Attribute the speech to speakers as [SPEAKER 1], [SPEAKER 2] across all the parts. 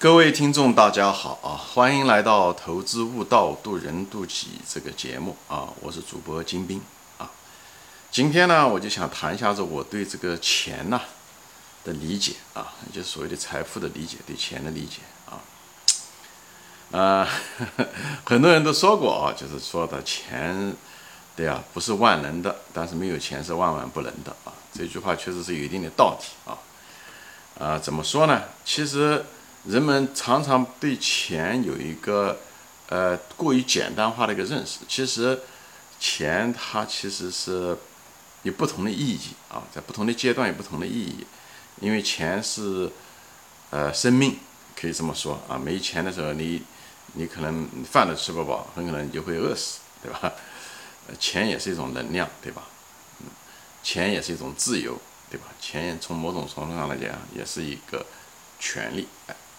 [SPEAKER 1] 各位听众，大家好啊！欢迎来到《投资悟道，渡人渡己》这个节目啊！我是主播金兵啊。今天呢，我就想谈一下子我对这个钱呐的理解啊，就是所谓的财富的理解，对钱的理解啊。呃，很多人都说过啊，就是说的钱，对呀，不是万能的，但是没有钱是万万不能的啊。这句话确实是有一定的道理啊。啊，怎么说呢？其实。人们常常对钱有一个呃过于简单化的一个认识。其实，钱它其实是有不同的意义啊，在不同的阶段有不同的意义。因为钱是呃生命，可以这么说啊。没钱的时候，你你可能饭都吃不饱，很可能你就会饿死，对吧？钱也是一种能量，对吧？嗯，钱也是一种自由，对吧？钱从某种程度上来讲，也是一个权利，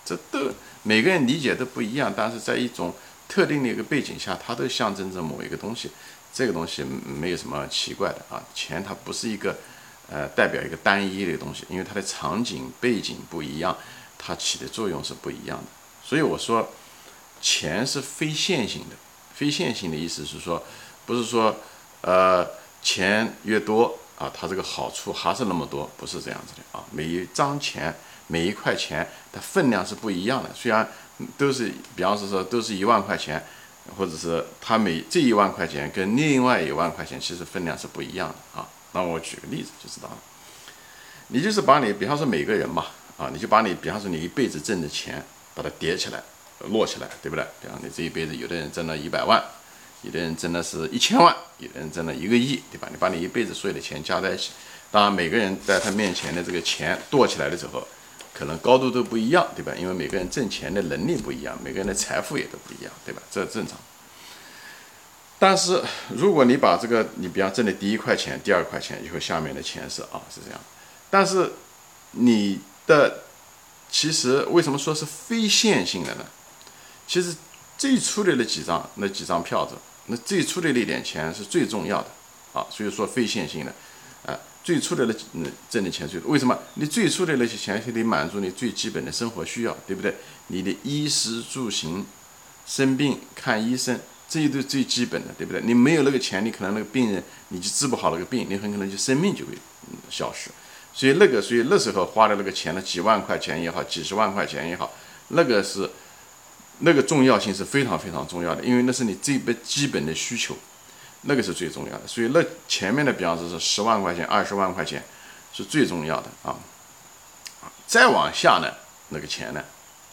[SPEAKER 1] 这都每个人理解都不一样，但是在一种特定的一个背景下，它都象征着某一个东西。这个东西没有什么奇怪的啊。钱它不是一个呃代表一个单一的东西，因为它的场景背景不一样，它起的作用是不一样的。所以我说，钱是非线性的。非线性的意思是说，不是说呃钱越多啊，它这个好处还是那么多，不是这样子的啊。每一张钱。每一块钱的分量是不一样的，虽然都是，比方说都是一万块钱，或者是它每这一万块钱跟另外一万块钱其实分量是不一样的啊。那我举个例子就知道了，你就是把你，比方说每个人嘛，啊，你就把你，比方说你一辈子挣的钱，把它叠起来，摞起来，对不对？比方你这一辈子，有的人挣了一百万，有的人挣的是一千万，有的人挣了一个亿，对吧？你把你一辈子所有的钱加在一起，当然每个人在他面前的这个钱摞起来的时候。可能高度都不一样，对吧？因为每个人挣钱的能力不一样，每个人的财富也都不一样，对吧？这正常。但是如果你把这个，你比方挣的第一块钱、第二块钱，以后下面的钱是啊，是这样。但是你的其实为什么说是非线性的呢？其实最初的那几张、那几张票子，那最初的那点钱是最重要的啊，所以说非线性的。最初的那嗯挣的钱最多，为什么？你最初的那些钱就得满足你最基本的生活需要，对不对？你的衣食住行、生病看医生，这些都是最基本的，对不对？你没有那个钱，你可能那个病人你就治不好那个病，你很可能就生命就会消失。所以那个，所以那时候花的那个钱呢，几万块钱也好，几十万块钱也好，那个是那个重要性是非常非常重要的，因为那是你最本基本的需求。那个是最重要的，所以那前面的比方说是十万块钱、二十万块钱是最重要的啊。再往下呢，那个钱呢，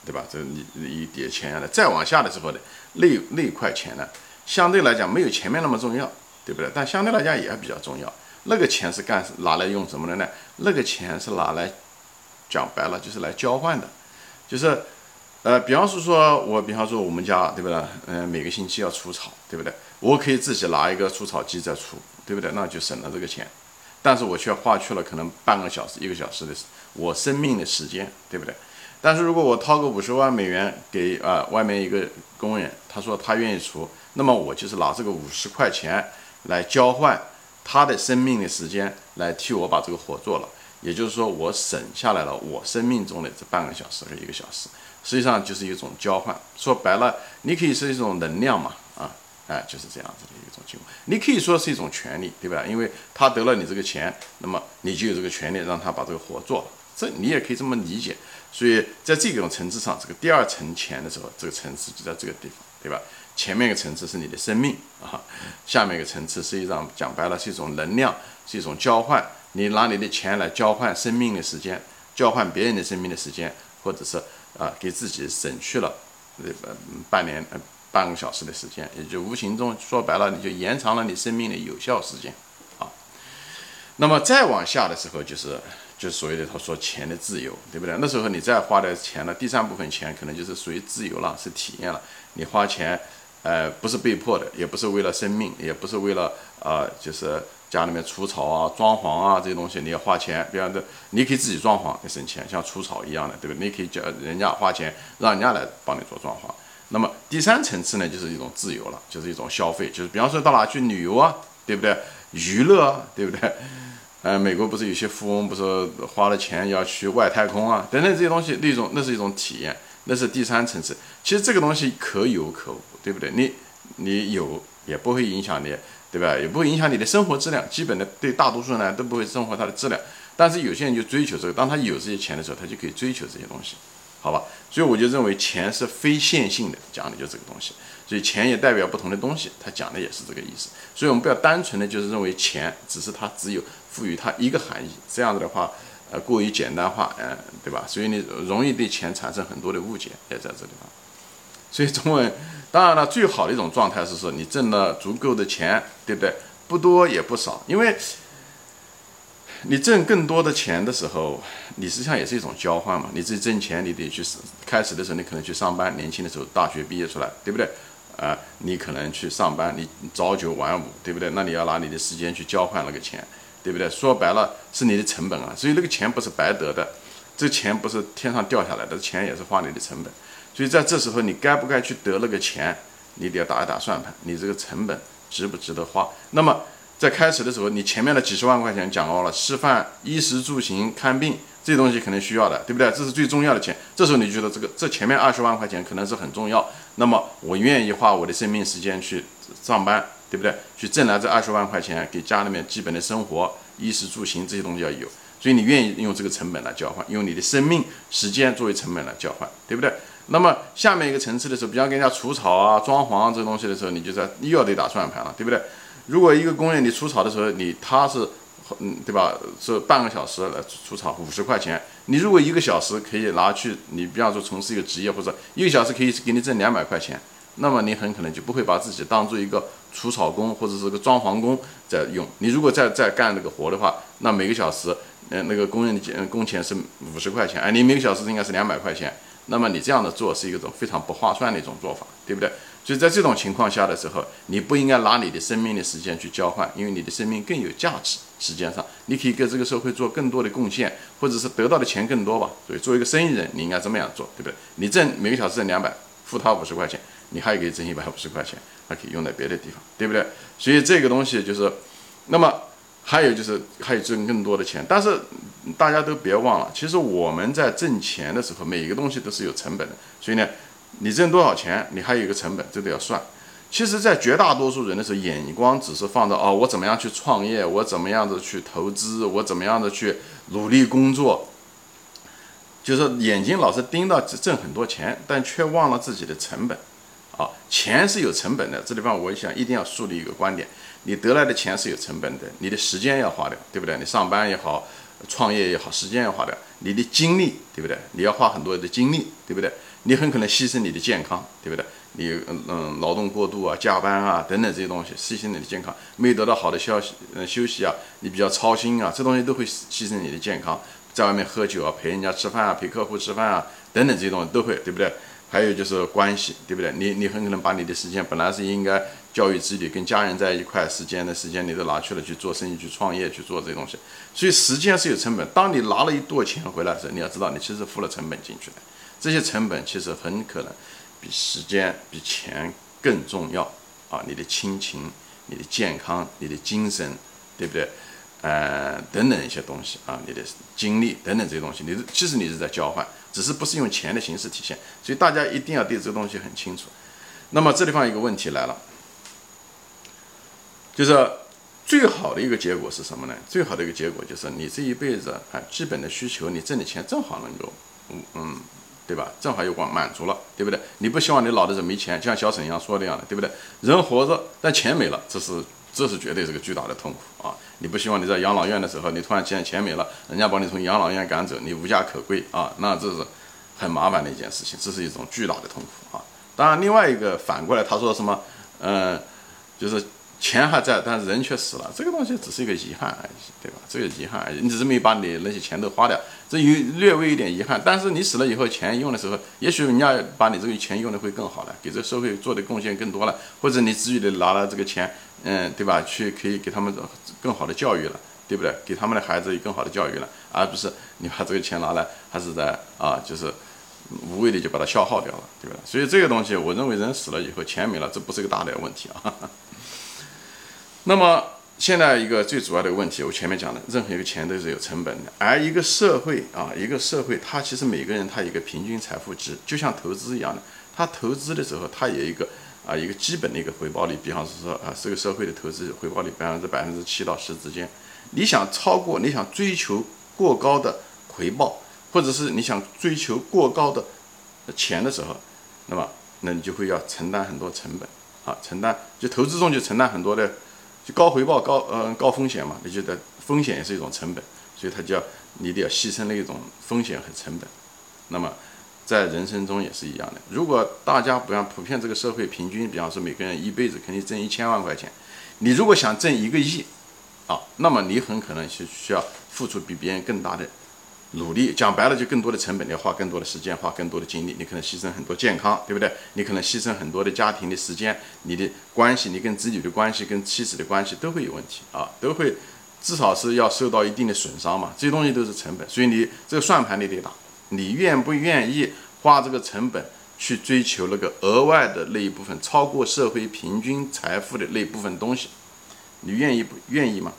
[SPEAKER 1] 对吧？这你一叠钱下来，再往下的时候呢，那那块钱呢，相对来讲没有前面那么重要，对不对？但相对来讲也比较重要。那个钱是干拿来用什么的呢？那个钱是拿来讲白了就是来交换的，就是。呃，比方说说我，比方说我们家，对不对？嗯，每个星期要除草，对不对？我可以自己拿一个除草机在除，对不对？那就省了这个钱，但是我却花去了可能半个小时、一个小时的我生命的时间，对不对？但是如果我掏个五十万美元给啊外面一个工人，他说他愿意除，那么我就是拿这个五十块钱来交换他的生命的时间，来替我把这个活做了，也就是说我省下来了我生命中的这半个小时和一个小时。实际上就是一种交换，说白了，你可以是一种能量嘛，啊，哎，就是这样子的一种情况。你可以说是一种权利，对吧？因为他得了你这个钱，那么你就有这个权利让他把这个活做了，这你也可以这么理解。所以在这种层次上，这个第二层钱的时候，这个层次就在这个地方，对吧？前面一个层次是你的生命啊，下面一个层次实际上讲白了是一种能量，是一种交换。你拿你的钱来交换生命的时间，交换别人的生命的时间，或者是。啊，给自己省去了那个半年呃半个小时的时间，也就无形中说白了，你就延长了你生命的有效时间啊。那么再往下的时候，就是就所谓的他说钱的自由，对不对？那时候你再花的钱呢，第三部分钱可能就是属于自由了，是体验了。你花钱，呃，不是被迫的，也不是为了生命，也不是为了啊，就是。家里面除草啊、装潢啊这些东西，你要花钱。比方说，你可以自己装潢，也省钱，像除草一样的，对不对？你可以叫人家花钱，让人家来帮你做装潢。那么第三层次呢，就是一种自由了，就是一种消费，就是比方说到哪去旅游啊，对不对？娱乐啊，对不对？呃，美国不是有些富翁不是花了钱要去外太空啊，等等这些东西，那种那是一种体验，那是第三层次。其实这个东西可有可无，对不对？你你有也不会影响你，对吧？也不会影响你的生活质量。基本的对大多数人来都不会生活它的质量。但是有些人就追求这个，当他有这些钱的时候，他就可以追求这些东西，好吧？所以我就认为钱是非线性的，讲的就是这个东西。所以钱也代表不同的东西，他讲的也是这个意思。所以我们不要单纯的就是认为钱只是它只有赋予它一个含义，这样子的话，呃，过于简单化，嗯，对吧？所以你容易对钱产生很多的误解，也在这地方。所以中文，当然了，最好的一种状态是说你挣了足够的钱，对不对？不多也不少，因为你挣更多的钱的时候，你实际上也是一种交换嘛。你自己挣钱，你得去开始的时候你可能去上班，年轻的时候大学毕业出来，对不对？啊，你可能去上班，你早九晚五，对不对？那你要拿你的时间去交换那个钱，对不对？说白了是你的成本啊，所以那个钱不是白得的，这钱不是天上掉下来的，钱也是花你的成本。所以在这时候，你该不该去得那个钱，你得要打一打算盘，你这个成本值不值得花？那么在开始的时候，你前面的几十万块钱讲到了吃饭、衣食住行、看病这些东西肯定需要的，对不对？这是最重要的钱。这时候你觉得这个这前面二十万块钱可能是很重要。那么我愿意花我的生命时间去上班，对不对？去挣来这二十万块钱，给家里面基本的生活、衣食住行这些东西要有，所以你愿意用这个成本来交换，用你的生命时间作为成本来交换，对不对？那么下面一个层次的时候，比方跟人家除草啊、装潢这东西的时候，你就在又要得打算盘了，对不对？如果一个工人你除草的时候，你他是。嗯，对吧？是半个小时来除草，五十块钱。你如果一个小时可以拿去，你比方说从事一个职业，或者一个小时可以给你挣两百块钱，那么你很可能就不会把自己当做一个除草工或者是个装潢工在用。你如果再再干那个活的话，那每个小时，嗯，那个工人的钱工钱是五十块钱，哎，你每个小时应该是两百块钱。那么你这样的做是一种非常不划算的一种做法，对不对？所以在这种情况下的时候，你不应该拿你的生命的时间去交换，因为你的生命更有价值。时间上，你可以给这个社会做更多的贡献，或者是得到的钱更多吧。所以，作为一个生意人，你应该这么样做，对不对？你挣每个小时挣两百，付他五十块钱，你还可以挣一百五十块钱，还可以用在别的地方，对不对？所以这个东西就是，那么还有就是还有挣更多的钱，但是大家都别忘了，其实我们在挣钱的时候，每一个东西都是有成本的。所以呢。你挣多少钱，你还有一个成本，这都要算。其实，在绝大多数人的时候，眼光只是放在哦，我怎么样去创业，我怎么样的去投资，我怎么样的去努力工作，就是眼睛老是盯到挣很多钱，但却忘了自己的成本。啊，钱是有成本的。这地方我想一定要树立一个观点：你得来的钱是有成本的，你的时间要花掉，对不对？你上班也好，创业也好，时间要花掉，你的精力，对不对？你要花很多的精力，对不对？你很可能牺牲你的健康，对不对？你嗯嗯劳动过度啊，加班啊等等这些东西，牺牲你的健康，没有得到好的消息嗯休息啊，你比较操心啊，这东西都会牺牲你的健康。在外面喝酒啊，陪人家吃饭啊，陪客户吃饭啊等等这些东西都会，对不对？还有就是关系，对不对？你你很可能把你的时间本来是应该教育子女、跟家人在一块时间的时间，你都拿去了去做生意、去创业、去做这些东西。所以时间是有成本。当你拿了一垛钱回来的时候，你要知道你其实付了成本进去的。这些成本其实很可能比时间、比钱更重要啊！你的亲情、你的健康、你的精神，对不对？呃，等等一些东西啊，你的精力等等这些东西，你其实你是在交换，只是不是用钱的形式体现。所以大家一定要对这个东西很清楚。那么这地方一个问题来了，就是最好的一个结果是什么呢？最好的一个结果就是你这一辈子啊，基本的需求你挣的钱正好能够，嗯嗯。对吧？正好又光满足了，对不对？你不希望你老的时候没钱，就像小沈阳说的样的，对不对？人活着，但钱没了，这是这是绝对是个巨大的痛苦啊！你不希望你在养老院的时候，你突然间钱没了，人家把你从养老院赶走，你无家可归啊！那这是很麻烦的一件事情，这是一种巨大的痛苦啊！当然，另外一个反过来，他说什么？嗯，就是。钱还在，但是人却死了，这个东西只是一个遗憾而已，对吧？这个遗憾而已，你只是没把你那些钱都花掉，这有略微一点遗憾。但是你死了以后，钱用的时候，也许人家把你这个钱用的会更好了，给这个社会做的贡献更多了，或者你子女的拿了这个钱，嗯，对吧？去可以给他们更好的教育了，对不对？给他们的孩子有更好的教育了，而不是你把这个钱拿来，还是在啊，就是无谓的就把它消耗掉了，对吧？所以这个东西，我认为人死了以后，钱没了，这不是个大的问题啊。那么现在一个最主要的问题，我前面讲的，任何一个钱都是有成本的，而一个社会啊，一个社会，它其实每个人他一个平均财富值，就像投资一样的，他投资的时候，他有一个啊一个基本的一个回报率，比方是说啊这个社会的投资回报率百分之百分之七到十之间，你想超过，你想追求过高的回报，或者是你想追求过高的钱的时候，那么那你就会要承担很多成本啊，承担就投资中就承担很多的。就高回报高呃高风险嘛，你觉得风险也是一种成本，所以它叫你得要牺牲那一种风险和成本。那么在人生中也是一样的，如果大家不像普遍这个社会平均，比方说每个人一辈子肯定挣一千万块钱，你如果想挣一个亿啊，那么你很可能是需要付出比别人更大的。努力讲白了，就更多的成本，你要花更多的时间，花更多的精力，你可能牺牲很多健康，对不对？你可能牺牲很多的家庭的时间，你的关系，你跟子女的关系，跟妻子的关系都会有问题啊，都会至少是要受到一定的损伤嘛。这些东西都是成本，所以你这个算盘你得打，你愿不愿意花这个成本去追求那个额外的那一部分，超过社会平均财富的那部分东西？你愿意不愿意吗？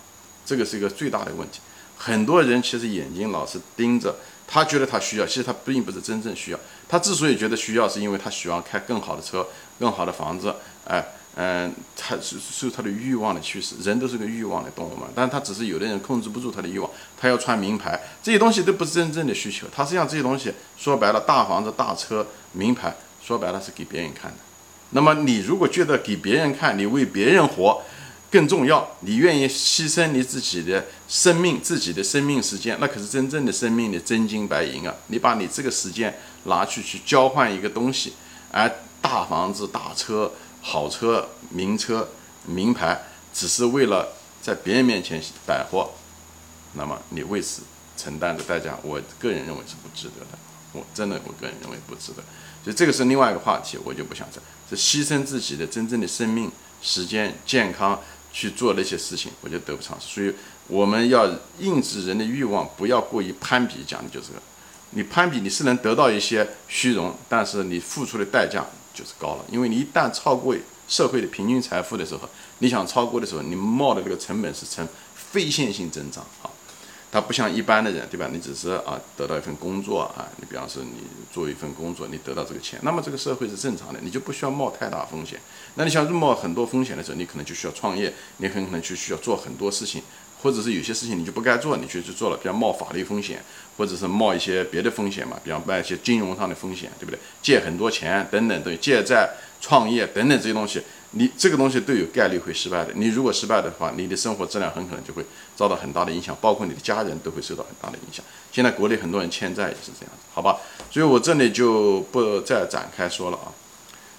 [SPEAKER 1] 这个是一个最大的问题。很多人其实眼睛老是盯着，他觉得他需要，其实他并不是真正需要。他之所以觉得需要，是因为他喜欢开更好的车、更好的房子，哎，嗯，他是受他的欲望的驱使。人都是个欲望的动物嘛，但他只是有的人控制不住他的欲望，他要穿名牌，这些东西都不是真正的需求。他实际上这些东西说白了，大房子、大车、名牌，说白了是给别人看的。那么你如果觉得给别人看，你为别人活。更重要，你愿意牺牲你自己的生命、自己的生命时间，那可是真正的生命的真金白银啊！你把你这个时间拿去去交换一个东西，而大房子、大车、好车、名车、名牌，只是为了在别人面前摆货，那么你为此承担的代价，我个人认为是不值得的。我真的，我个人认为不值得。所以这个是另外一个话题，我就不想再。是牺牲自己的真正的生命、时间、健康。去做那些事情，我觉得得不偿失。所以我们要抑制人的欲望，不要过于攀比，讲的就是个。你攀比，你是能得到一些虚荣，但是你付出的代价就是高了。因为你一旦超过社会的平均财富的时候，你想超过的时候，你冒的这个成本是呈非线性增长啊。他不像一般的人，对吧？你只是啊得到一份工作啊，你比方说你做一份工作，你得到这个钱，那么这个社会是正常的，你就不需要冒太大风险。那你想冒很多风险的时候，你可能就需要创业，你很可能就需要做很多事情，或者是有些事情你就不该做，你去去做了，比方冒法律风险，或者是冒一些别的风险嘛，比方冒一些金融上的风险，对不对？借很多钱等等，对，借债、创业等等这些东西。你这个东西都有概率会失败的。你如果失败的话，你的生活质量很可能就会遭到很大的影响，包括你的家人都会受到很大的影响。现在国内很多人欠债也是这样子，好吧？所以我这里就不再展开说了啊。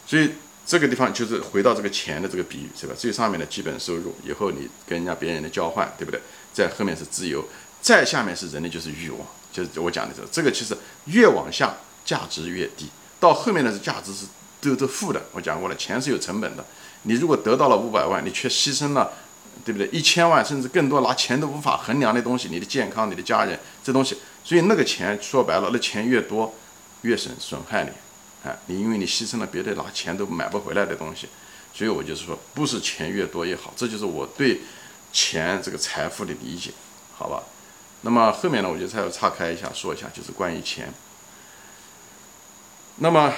[SPEAKER 1] 所以这个地方就是回到这个钱的这个比喻，是吧？最上面的基本收入，以后你跟人家别人的交换，对不对？在后面是自由，再下面是人的就是欲望，就是我讲的这。这个其实越往下价值越低，到后面的是价值是都都负的。我讲过了，钱是有成本的。你如果得到了五百万，你却牺牲了，对不对？一千万甚至更多，拿钱都无法衡量的东西，你的健康、你的家人，这东西，所以那个钱说白了，那钱越多，越损损害你，啊，你因为你牺牲了别的拿钱都买不回来的东西，所以我就是说，不是钱越多越好，这就是我对钱这个财富的理解，好吧？那么后面呢，我就再要岔开一下说一下，就是关于钱，那么。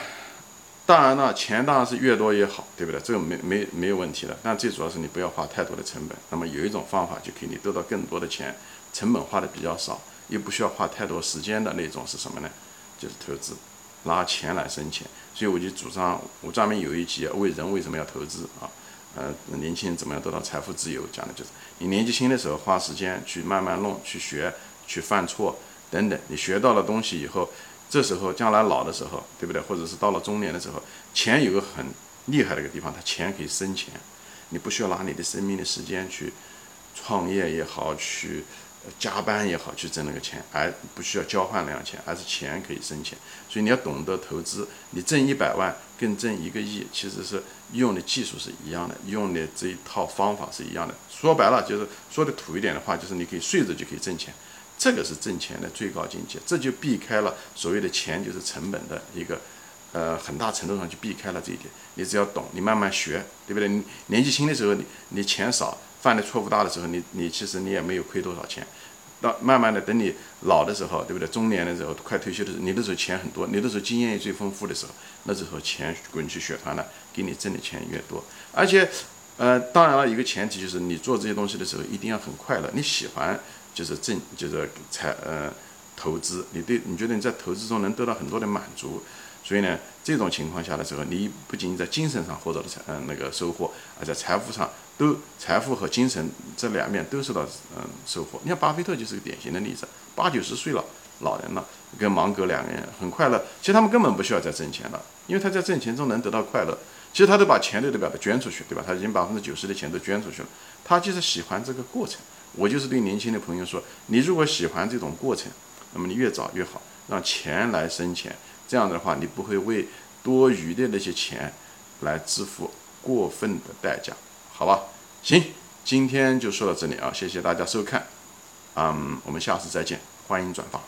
[SPEAKER 1] 当然了，钱当然是越多越好，对不对？这个没没没有问题的。但最主要是你不要花太多的成本。那么有一种方法就可以你得到更多的钱，成本花的比较少，又不需要花太多时间的那种是什么呢？就是投资，拿钱来生钱。所以我就主张，我专门有一集为人为什么要投资啊？呃，年轻人怎么样得到财富自由？讲的就是你年纪轻的时候花时间去慢慢弄，去学，去犯错等等。你学到了东西以后。这时候，将来老的时候，对不对？或者是到了中年的时候，钱有个很厉害的一个地方，它钱可以生钱，你不需要拿你的生命的时间去创业也好，去加班也好，去挣那个钱，而不需要交换那样钱，而是钱可以生钱。所以你要懂得投资，你挣一百万跟挣一个亿，其实是用的技术是一样的，用的这一套方法是一样的。说白了，就是说的土一点的话，就是你可以睡着就可以挣钱。这个是挣钱的最高境界，这就避开了所谓的钱就是成本的一个，呃，很大程度上就避开了这一点。你只要懂，你慢慢学，对不对？你年纪轻的时候，你你钱少，犯的错误大的时候，你你其实你也没有亏多少钱。到慢慢的等你老的时候，对不对？中年的时候，快退休的时候，你那时候钱很多，你那时候经验也最丰富的时候，那时候钱滚去血团了，给你挣的钱越多。而且，呃，当然了，一个前提就是你做这些东西的时候一定要很快乐，你喜欢就是挣就是财呃投资，你对你觉得你在投资中能得到很多的满足。所以呢，这种情况下的时候，你不仅仅在精神上获得了财嗯那个收获，而在财富上都财富和精神这两面都受到嗯收获。你看巴菲特就是个典型的例子，八九十岁了，老人了，跟芒格两个人很快乐。其实他们根本不需要再挣钱了，因为他在挣钱中能得到快乐。其实他都把钱都得把它捐出去，对吧？他已经百分之九十的钱都捐出去了。他就是喜欢这个过程。我就是对年轻的朋友说，你如果喜欢这种过程，那么你越早越好，让钱来生钱。这样的话，你不会为多余的那些钱来支付过分的代价，好吧？行，今天就说到这里啊，谢谢大家收看，嗯，我们下次再见，欢迎转发。